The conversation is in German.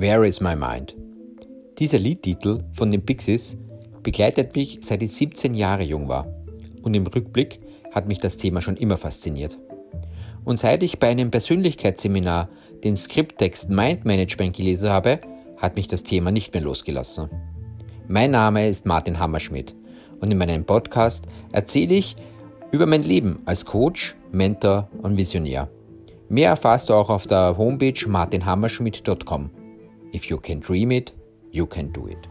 Where is my mind? Dieser Liedtitel von den Pixies begleitet mich seit ich 17 Jahre jung war. Und im Rückblick hat mich das Thema schon immer fasziniert. Und seit ich bei einem Persönlichkeitsseminar den Skripttext Mind Management gelesen habe, hat mich das Thema nicht mehr losgelassen. Mein Name ist Martin Hammerschmidt und in meinem Podcast erzähle ich über mein Leben als Coach, Mentor und Visionär. Mehr erfährst du auch auf der Homepage martinhammerschmidt.com. If you can dream it, you can do it.